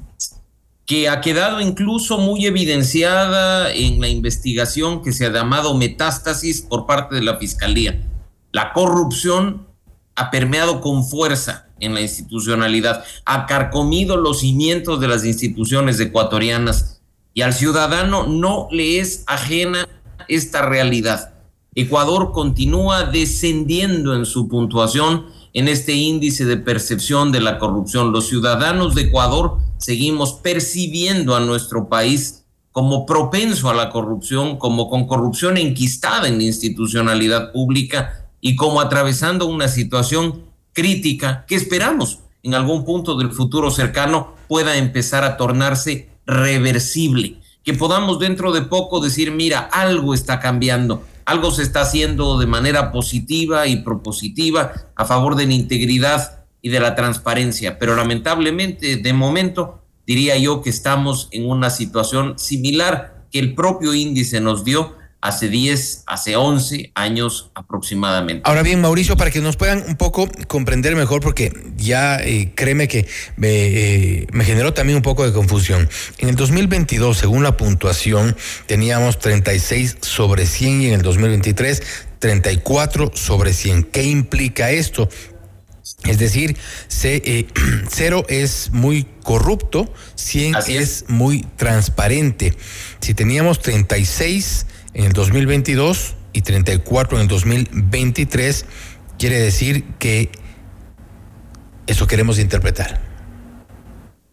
que ha quedado incluso muy evidenciada en la investigación que se ha llamado metástasis por parte de la Fiscalía. La corrupción ha permeado con fuerza en la institucionalidad, ha carcomido los cimientos de las instituciones ecuatorianas y al ciudadano no le es ajena esta realidad. Ecuador continúa descendiendo en su puntuación en este índice de percepción de la corrupción. Los ciudadanos de Ecuador seguimos percibiendo a nuestro país como propenso a la corrupción, como con corrupción enquistada en la institucionalidad pública y como atravesando una situación crítica que esperamos en algún punto del futuro cercano pueda empezar a tornarse reversible, que podamos dentro de poco decir, mira, algo está cambiando, algo se está haciendo de manera positiva y propositiva a favor de la integridad y de la transparencia, pero lamentablemente de momento diría yo que estamos en una situación similar que el propio índice nos dio hace 10, hace 11 años aproximadamente. Ahora bien, Mauricio, para que nos puedan un poco comprender mejor, porque ya eh, créeme que me, eh, me, generó también un poco de confusión. En el 2022, según la puntuación, teníamos 36 sobre 100 y en el 2023 34 sobre 100. ¿Qué implica esto? Es decir, eh, [clears throat] cero es muy corrupto, 100 es, es muy transparente. Si teníamos 36 en el 2022 y 34 en el 2023, quiere decir que eso queremos interpretar.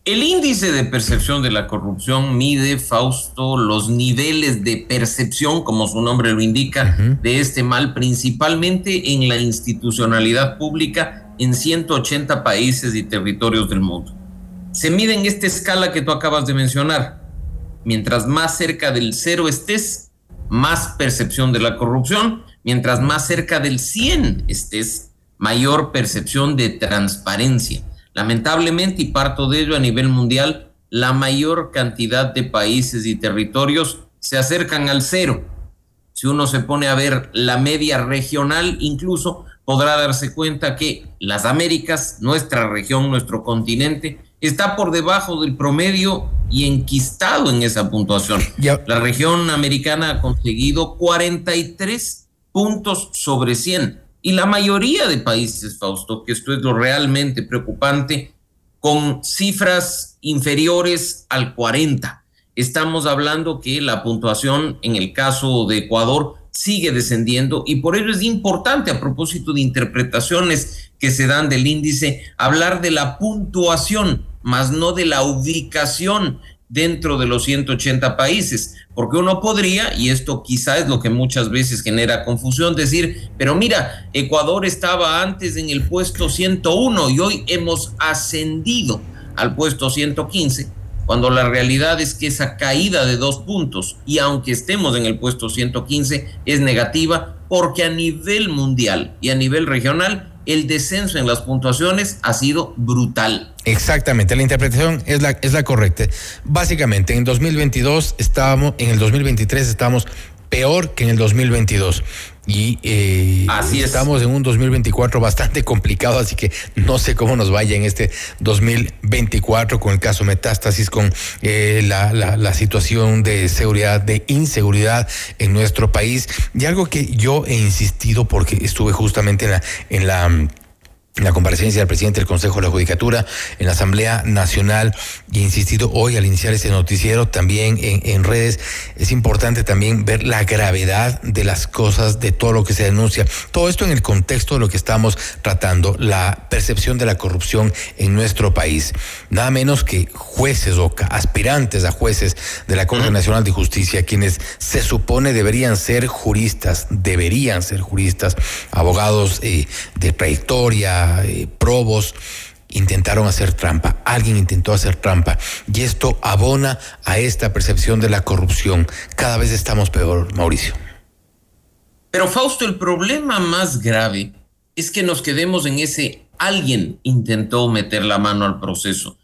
El índice de percepción de la corrupción mide, Fausto, los niveles de percepción, como su nombre lo indica, uh -huh. de este mal, principalmente en la institucionalidad pública en 180 países y territorios del mundo. Se mide en esta escala que tú acabas de mencionar. Mientras más cerca del cero estés, más percepción de la corrupción, mientras más cerca del 100 estés, mayor percepción de transparencia. Lamentablemente, y parto de ello a nivel mundial, la mayor cantidad de países y territorios se acercan al cero. Si uno se pone a ver la media regional, incluso podrá darse cuenta que las Américas, nuestra región, nuestro continente, está por debajo del promedio y enquistado en esa puntuación. Ya. La región americana ha conseguido 43 puntos sobre 100 y la mayoría de países, Fausto, que esto es lo realmente preocupante, con cifras inferiores al 40. Estamos hablando que la puntuación en el caso de Ecuador sigue descendiendo y por ello es importante a propósito de interpretaciones que se dan del índice hablar de la puntuación, más no de la ubicación dentro de los 180 países, porque uno podría, y esto quizá es lo que muchas veces genera confusión, decir, pero mira, Ecuador estaba antes en el puesto 101 y hoy hemos ascendido al puesto 115, cuando la realidad es que esa caída de dos puntos, y aunque estemos en el puesto 115, es negativa, porque a nivel mundial y a nivel regional, el descenso en las puntuaciones ha sido brutal. Exactamente, la interpretación es la, es la correcta. Básicamente, en 2022 estábamos, en el 2023 estábamos peor que en el 2022. Y eh, así estamos en un 2024 bastante complicado, así que no sé cómo nos vaya en este 2024 con el caso Metástasis, con eh, la, la, la, situación de seguridad, de inseguridad en nuestro país. Y algo que yo he insistido porque estuve justamente en la... En la en la comparecencia del presidente del Consejo de la Judicatura en la Asamblea Nacional y he insistido hoy al iniciar este noticiero también en, en, redes, es importante también ver la gravedad de las cosas, de todo lo que se denuncia. Todo esto en el contexto de lo que estamos tratando, la percepción de la corrupción en nuestro país. Nada menos que jueces o aspirantes a jueces de la Corte Nacional de Justicia, quienes se supone deberían ser juristas, deberían ser juristas, abogados eh, de trayectoria, eh, probos intentaron hacer trampa, alguien intentó hacer trampa y esto abona a esta percepción de la corrupción. Cada vez estamos peor, Mauricio. Pero Fausto, el problema más grave es que nos quedemos en ese alguien intentó meter la mano al proceso.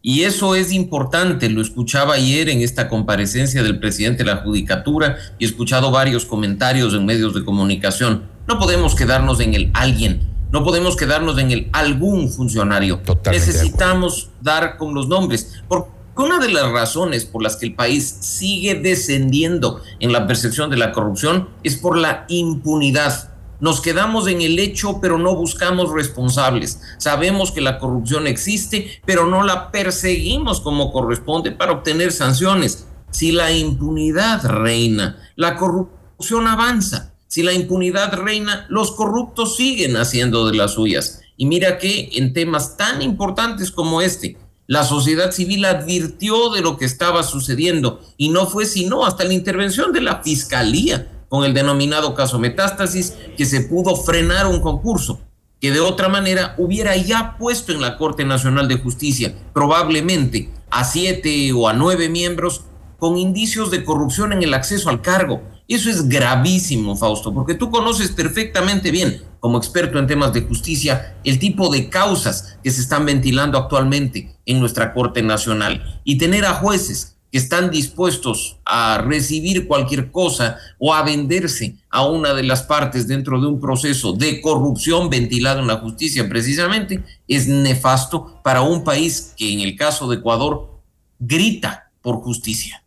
Y eso es importante, lo escuchaba ayer en esta comparecencia del presidente de la Judicatura y he escuchado varios comentarios en medios de comunicación. No podemos quedarnos en el alguien, no podemos quedarnos en el algún funcionario. Totalmente Necesitamos dar con los nombres. Porque una de las razones por las que el país sigue descendiendo en la percepción de la corrupción es por la impunidad. Nos quedamos en el hecho, pero no buscamos responsables. Sabemos que la corrupción existe, pero no la perseguimos como corresponde para obtener sanciones. Si la impunidad reina, la corrupción avanza. Si la impunidad reina, los corruptos siguen haciendo de las suyas. Y mira que en temas tan importantes como este, la sociedad civil advirtió de lo que estaba sucediendo y no fue sino hasta la intervención de la fiscalía con el denominado caso Metástasis que se pudo frenar un concurso. que de otra manera hubiera ya puesto en la Corte Nacional de Justicia probablemente a siete o a nueve miembros con indicios de corrupción en el acceso al cargo. Eso es gravísimo, Fausto, porque tú conoces perfectamente bien, como experto en temas de justicia, el tipo de causas que se están ventilando actualmente en nuestra Corte Nacional. Y tener a jueces que están dispuestos a recibir cualquier cosa o a venderse a una de las partes dentro de un proceso de corrupción ventilado en la justicia precisamente, es nefasto para un país que en el caso de Ecuador grita por justicia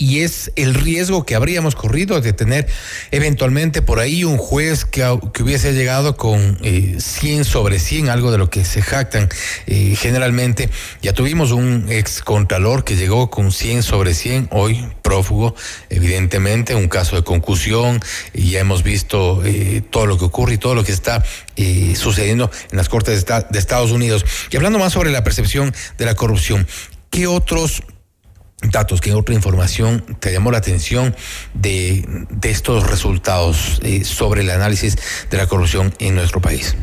y es el riesgo que habríamos corrido de tener eventualmente por ahí un juez que, que hubiese llegado con 100 eh, sobre 100, algo de lo que se jactan eh, generalmente. Ya tuvimos un ex contralor que llegó con 100 sobre 100, hoy prófugo, evidentemente, un caso de concusión, y ya hemos visto eh, todo lo que ocurre y todo lo que está sucediendo en las Cortes de Estados Unidos. Y hablando más sobre la percepción de la corrupción, ¿qué otros datos, qué otra información te llamó la atención de, estos resultados eh, sobre el análisis de la corrupción en nuestro país?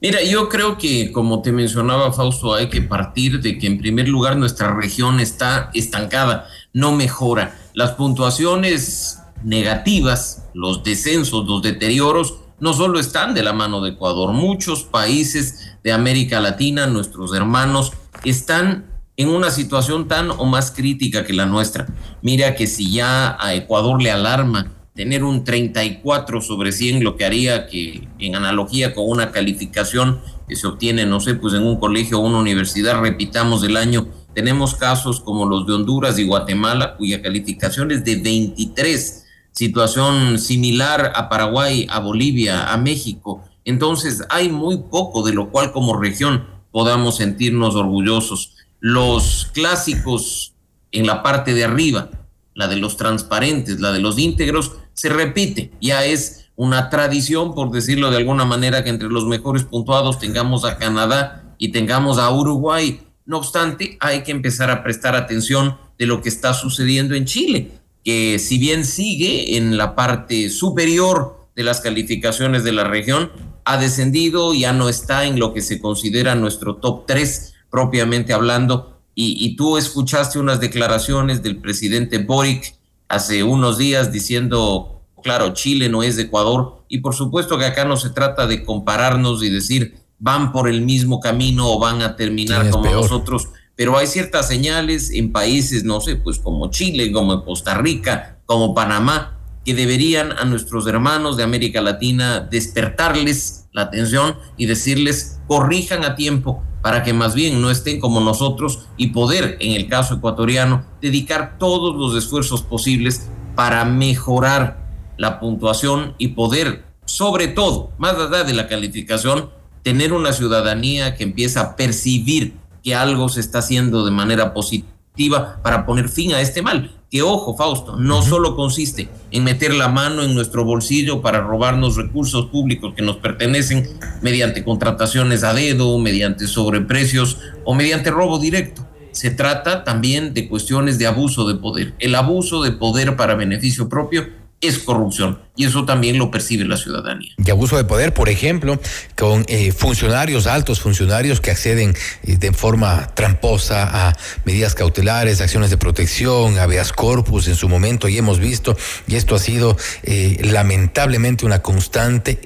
Mira, yo creo que, como te mencionaba Fausto, hay que partir de que en primer lugar nuestra región está estancada, no mejora. Las puntuaciones negativas, los descensos, los deterioros, no solo están de la mano de Ecuador, muchos países de América Latina, nuestros hermanos, están en una situación tan o más crítica que la nuestra. Mira que si ya a Ecuador le alarma tener un 34 sobre 100, lo que haría que en analogía con una calificación que se obtiene, no sé, pues en un colegio o una universidad, repitamos el año, tenemos casos como los de Honduras y Guatemala, cuya calificación es de 23, situación similar a Paraguay, a Bolivia, a México. Entonces hay muy poco de lo cual como región podamos sentirnos orgullosos los clásicos en la parte de arriba, la de los transparentes, la de los íntegros, se repite. Ya es una tradición, por decirlo de alguna manera, que entre los mejores puntuados tengamos a Canadá y tengamos a Uruguay. No obstante, hay que empezar a prestar atención de lo que está sucediendo en Chile, que si bien sigue en la parte superior de las calificaciones de la región, ha descendido, ya no está en lo que se considera nuestro top 3 propiamente hablando. Y, tú escuchaste unas declaraciones del presidente Boric hace unos días diciendo, claro, Chile no es de Ecuador. Y por supuesto que acá no se trata de compararnos y decir, van por el mismo camino o van a terminar como nosotros. Pero hay ciertas señales en países, no sé, pues como Chile, como Costa Rica, como Panamá, que deberían a nuestros hermanos de América Latina despertarles la atención y decirles corrijan a tiempo para que más bien no estén como nosotros y poder, en el caso ecuatoriano, dedicar todos los esfuerzos posibles para mejorar la puntuación y poder, sobre todo, más allá de la calificación, tener una ciudadanía que empieza a percibir que algo se está haciendo de manera positiva para poner fin a este mal que ojo, Fausto, no solo consiste en meter la mano en nuestro bolsillo para robarnos recursos públicos que nos pertenecen mediante contrataciones a dedo, mediante sobreprecios o mediante robo directo. Se trata también de cuestiones de abuso de poder. El abuso de poder para beneficio propio es corrupción y eso también lo percibe la ciudadanía. Y abuso de poder, por ejemplo, con eh, funcionarios, altos funcionarios que acceden eh, de forma tramposa a medidas cautelares, acciones de protección, habeas corpus en su momento y hemos visto, y esto ha sido eh, lamentablemente una constante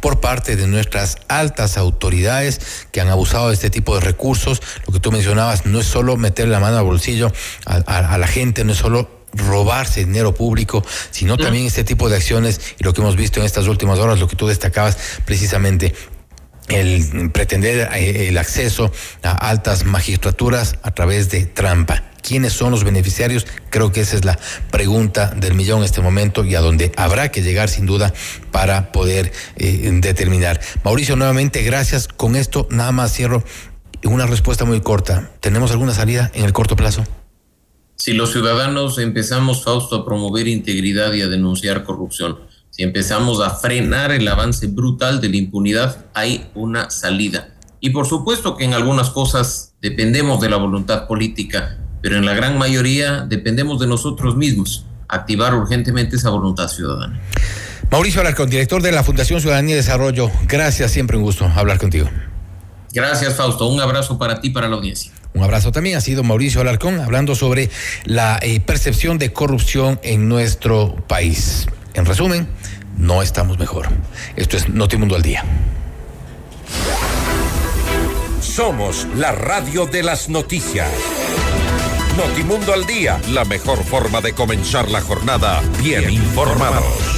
por parte de nuestras altas autoridades que han abusado de este tipo de recursos. Lo que tú mencionabas no es solo meter la mano al bolsillo a la gente, no es solo robarse dinero público, sino también este tipo de acciones y lo que hemos visto en estas últimas horas, lo que tú destacabas precisamente el pretender eh, el acceso a altas magistraturas a través de trampa. ¿Quiénes son los beneficiarios? Creo que esa es la pregunta del millón en este momento y a donde habrá que llegar sin duda para poder eh, determinar. Mauricio, nuevamente gracias. Con esto nada más cierro una respuesta muy corta. ¿Tenemos alguna salida en el corto plazo? Si los ciudadanos empezamos, Fausto, a promover integridad y a denunciar corrupción, si empezamos a frenar el avance brutal de la impunidad, hay una salida. Y por supuesto que en algunas cosas dependemos de la voluntad política, pero en la gran mayoría dependemos de nosotros mismos. activar urgentemente esa voluntad ciudadana. Mauricio Alarcón, director de la Fundación Ciudadanía y Desarrollo, gracias, siempre un gusto hablar contigo. Gracias, Fausto. Un abrazo para ti, para la audiencia. Un abrazo también. Ha sido Mauricio Alarcón hablando sobre la eh, percepción de corrupción en nuestro país. En resumen, no estamos mejor. Esto es Notimundo al Día. Somos la radio de las noticias. Notimundo al Día, la mejor forma de comenzar la jornada bien informados.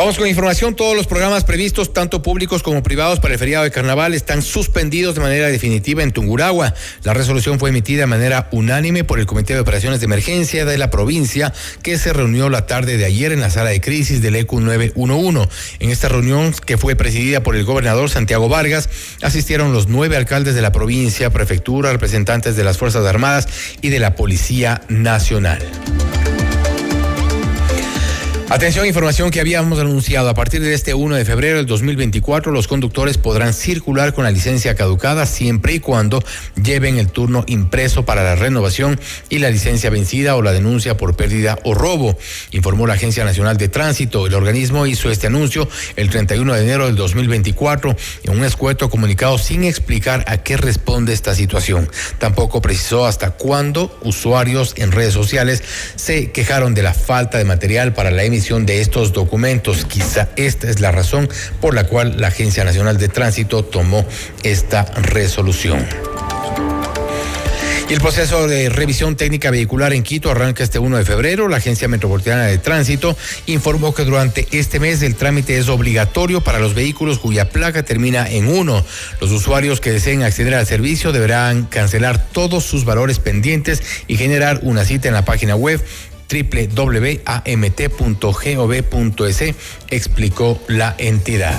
Vamos con información. Todos los programas previstos, tanto públicos como privados, para el feriado de carnaval están suspendidos de manera definitiva en Tunguragua. La resolución fue emitida de manera unánime por el Comité de Operaciones de Emergencia de la provincia, que se reunió la tarde de ayer en la sala de crisis del ECU 911. En esta reunión, que fue presidida por el gobernador Santiago Vargas, asistieron los nueve alcaldes de la provincia, prefectura, representantes de las Fuerzas Armadas y de la Policía Nacional. Atención, información que habíamos anunciado. A partir de este 1 de febrero del 2024, los conductores podrán circular con la licencia caducada siempre y cuando lleven el turno impreso para la renovación y la licencia vencida o la denuncia por pérdida o robo, informó la Agencia Nacional de Tránsito. El organismo hizo este anuncio el 31 de enero del 2024 en un escueto comunicado sin explicar a qué responde esta situación. Tampoco precisó hasta cuándo usuarios en redes sociales se quejaron de la falta de material para la emisión de estos documentos. Quizá esta es la razón por la cual la Agencia Nacional de Tránsito tomó esta resolución. Y el proceso de revisión técnica vehicular en Quito arranca este 1 de febrero. La Agencia Metropolitana de Tránsito informó que durante este mes el trámite es obligatorio para los vehículos cuya placa termina en 1. Los usuarios que deseen acceder al servicio deberán cancelar todos sus valores pendientes y generar una cita en la página web www.amt.gov.es, explicó la entidad.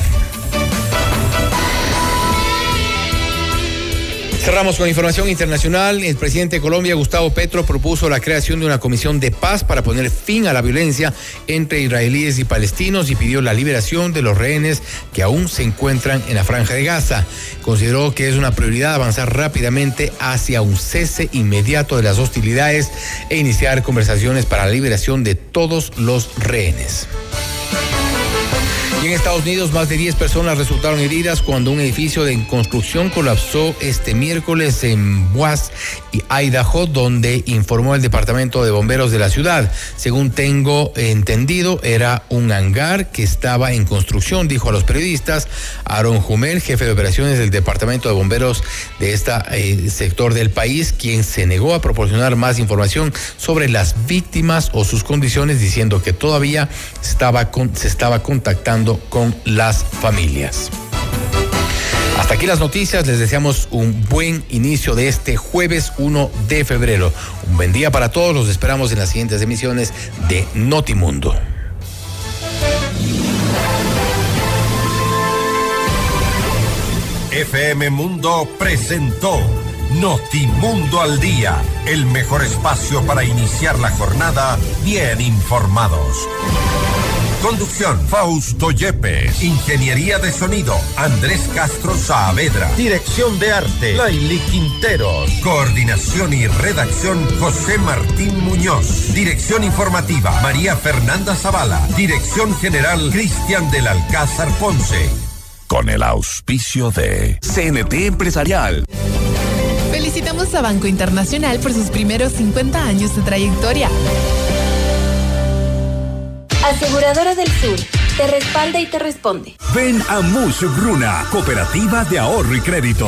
Cerramos con información internacional. El presidente de Colombia, Gustavo Petro, propuso la creación de una comisión de paz para poner fin a la violencia entre israelíes y palestinos y pidió la liberación de los rehenes que aún se encuentran en la franja de Gaza. Consideró que es una prioridad avanzar rápidamente hacia un cese inmediato de las hostilidades e iniciar conversaciones para la liberación de todos los rehenes. Y en Estados Unidos, más de 10 personas resultaron heridas cuando un edificio de construcción colapsó este miércoles en Boise Idaho, donde informó el Departamento de Bomberos de la ciudad. Según tengo entendido, era un hangar que estaba en construcción, dijo a los periodistas Aaron Jumel, jefe de operaciones del Departamento de Bomberos de este sector del país, quien se negó a proporcionar más información sobre las víctimas o sus condiciones, diciendo que todavía estaba se estaba contactando con las familias. Hasta aquí las noticias, les deseamos un buen inicio de este jueves 1 de febrero. Un buen día para todos, los esperamos en las siguientes emisiones de Notimundo. FM Mundo presentó Notimundo al Día, el mejor espacio para iniciar la jornada bien informados. Conducción, Fausto Yepes. Ingeniería de sonido, Andrés Castro Saavedra. Dirección de arte, Laili Quinteros. Coordinación y redacción, José Martín Muñoz. Dirección informativa, María Fernanda Zavala. Dirección general, Cristian del Alcázar Ponce. Con el auspicio de CNT Empresarial. Felicitamos a Banco Internacional por sus primeros 50 años de trayectoria. Aseguradora del Sur, te respalda y te responde. Ven a Mush Bruna, Cooperativa de Ahorro y Crédito.